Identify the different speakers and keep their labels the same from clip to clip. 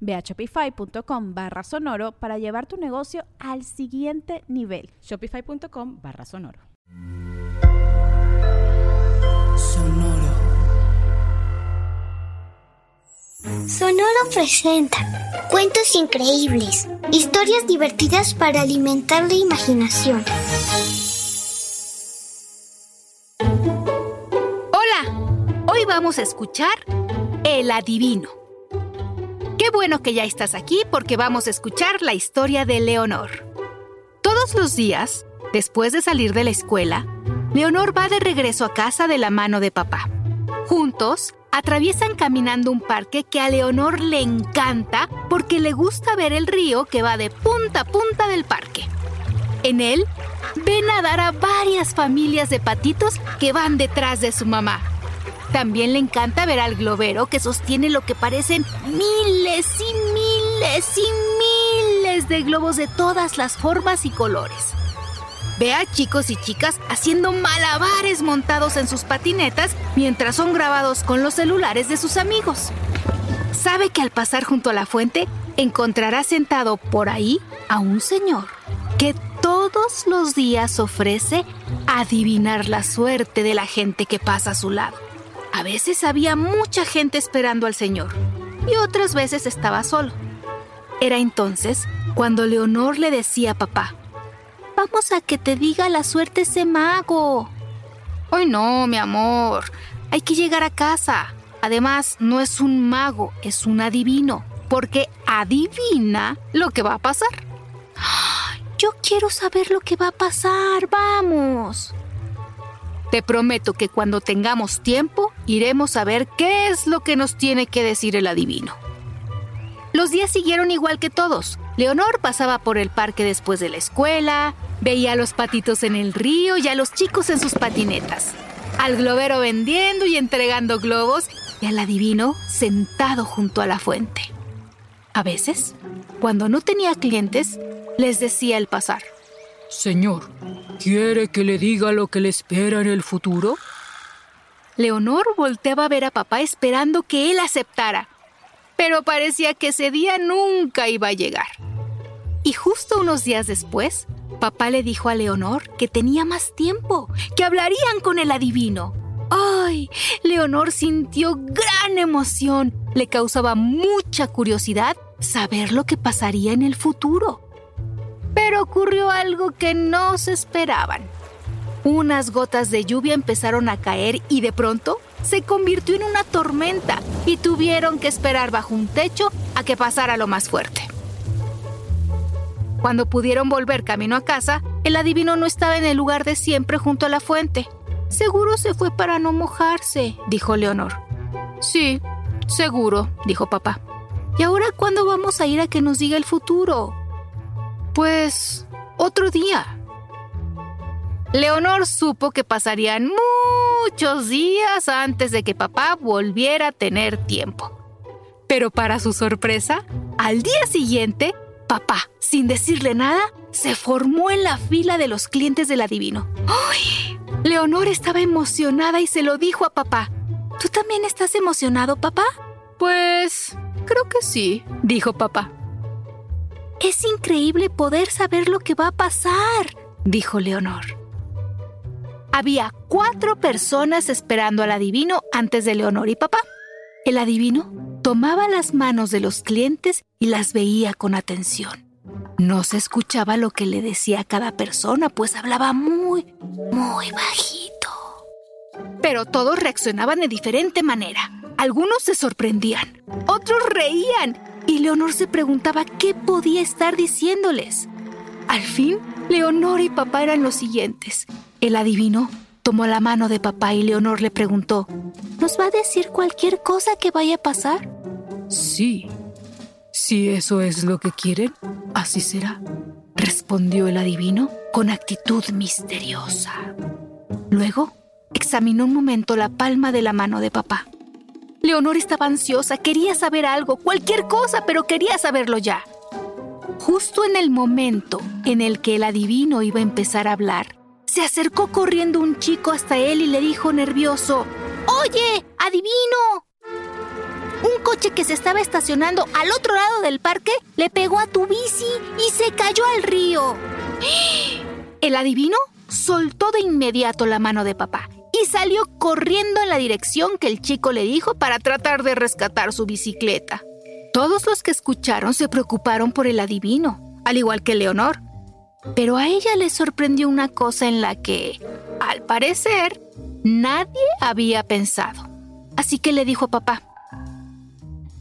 Speaker 1: Ve a shopify.com barra sonoro para llevar tu negocio al siguiente nivel.
Speaker 2: Shopify.com barra sonoro.
Speaker 3: Sonoro.
Speaker 4: Sonoro presenta cuentos increíbles, historias divertidas para alimentar la imaginación.
Speaker 5: Hola, hoy vamos a escuchar El Adivino. Qué bueno que ya estás aquí porque vamos a escuchar la historia de Leonor. Todos los días, después de salir de la escuela, Leonor va de regreso a casa de la mano de papá. Juntos, atraviesan caminando un parque que a Leonor le encanta porque le gusta ver el río que va de punta a punta del parque. En él, ven nadar a varias familias de patitos que van detrás de su mamá. También le encanta ver al globero que sostiene lo que parecen miles y miles y miles de globos de todas las formas y colores. Ve a chicos y chicas haciendo malabares montados en sus patinetas mientras son grabados con los celulares de sus amigos. Sabe que al pasar junto a la fuente encontrará sentado por ahí a un señor que todos los días ofrece adivinar la suerte de la gente que pasa a su lado. A veces había mucha gente esperando al Señor y otras veces estaba solo. Era entonces cuando Leonor le decía a papá, Vamos a que te diga la suerte ese mago. Hoy no, mi amor, hay que llegar a casa. Además, no es un mago, es un adivino, porque adivina lo que va a pasar. Yo quiero saber lo que va a pasar, vamos. Te prometo que cuando tengamos tiempo iremos a ver qué es lo que nos tiene que decir el adivino. Los días siguieron igual que todos. Leonor pasaba por el parque después de la escuela, veía a los patitos en el río y a los chicos en sus patinetas, al globero vendiendo y entregando globos y al adivino sentado junto a la fuente. A veces, cuando no tenía clientes, les decía al pasar,
Speaker 3: Señor, ¿quiere que le diga lo que le espera en el futuro?
Speaker 5: Leonor volteaba a ver a papá esperando que él aceptara, pero parecía que ese día nunca iba a llegar. Y justo unos días después, papá le dijo a Leonor que tenía más tiempo, que hablarían con el adivino. ¡Ay! Leonor sintió gran emoción. Le causaba mucha curiosidad saber lo que pasaría en el futuro. Pero ocurrió algo que no se esperaban. Unas gotas de lluvia empezaron a caer y de pronto se convirtió en una tormenta y tuvieron que esperar bajo un techo a que pasara lo más fuerte. Cuando pudieron volver camino a casa, el adivino no estaba en el lugar de siempre junto a la fuente. Seguro se fue para no mojarse, dijo Leonor. Sí, seguro, dijo papá. ¿Y ahora cuándo vamos a ir a que nos diga el futuro? Pues otro día. Leonor supo que pasarían muchos días antes de que papá volviera a tener tiempo. Pero para su sorpresa, al día siguiente, papá, sin decirle nada, se formó en la fila de los clientes del adivino. ¡Ay! Leonor estaba emocionada y se lo dijo a papá. ¿Tú también estás emocionado, papá? Pues creo que sí, dijo papá. Es increíble poder saber lo que va a pasar, dijo Leonor. Había cuatro personas esperando al adivino antes de Leonor y papá. El adivino tomaba las manos de los clientes y las veía con atención. No se escuchaba lo que le decía cada persona, pues hablaba muy, muy bajito. Pero todos reaccionaban de diferente manera. Algunos se sorprendían, otros reían y Leonor se preguntaba qué podía estar diciéndoles. Al fin, Leonor y papá eran los siguientes. El adivino tomó la mano de papá y Leonor le preguntó, ¿nos va a decir cualquier cosa que vaya a pasar?
Speaker 3: Sí. Si eso es lo que quieren, así será,
Speaker 5: respondió el adivino con actitud misteriosa. Luego, examinó un momento la palma de la mano de papá. Leonor estaba ansiosa, quería saber algo, cualquier cosa, pero quería saberlo ya. Justo en el momento en el que el adivino iba a empezar a hablar, se acercó corriendo un chico hasta él y le dijo nervioso, Oye, adivino. Un coche que se estaba estacionando al otro lado del parque le pegó a tu bici y se cayó al río. El adivino soltó de inmediato la mano de papá y salió corriendo en la dirección que el chico le dijo para tratar de rescatar su bicicleta. Todos los que escucharon se preocuparon por el adivino, al igual que Leonor. Pero a ella le sorprendió una cosa en la que, al parecer, nadie había pensado. Así que le dijo a papá,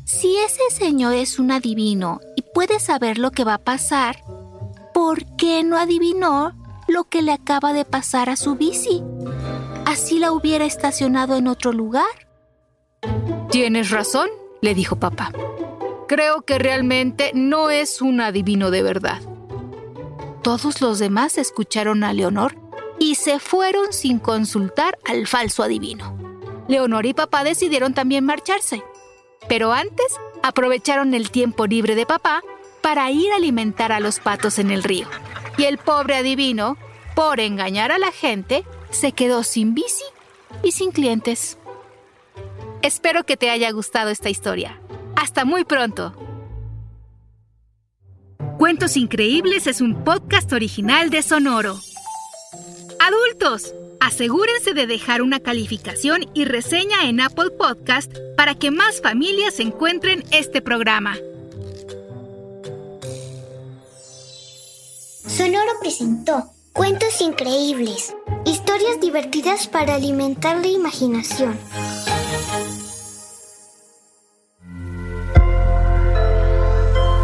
Speaker 5: si ese señor es un adivino y puede saber lo que va a pasar, ¿por qué no adivinó lo que le acaba de pasar a su bici? Así la hubiera estacionado en otro lugar. Tienes razón, le dijo papá. Creo que realmente no es un adivino de verdad. Todos los demás escucharon a Leonor y se fueron sin consultar al falso adivino. Leonor y papá decidieron también marcharse. Pero antes aprovecharon el tiempo libre de papá para ir a alimentar a los patos en el río. Y el pobre adivino, por engañar a la gente, se quedó sin bici y sin clientes. Espero que te haya gustado esta historia. Hasta muy pronto. Cuentos Increíbles es un podcast original de Sonoro. Adultos, asegúrense de dejar una calificación y reseña en Apple Podcast para que más familias encuentren este programa.
Speaker 4: Sonoro presentó Cuentos increíbles. Historias divertidas para alimentar la imaginación.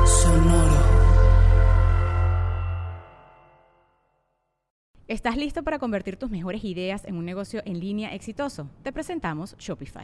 Speaker 3: Sonoro.
Speaker 2: ¿Estás listo para convertir tus mejores ideas en un negocio en línea exitoso? Te presentamos Shopify.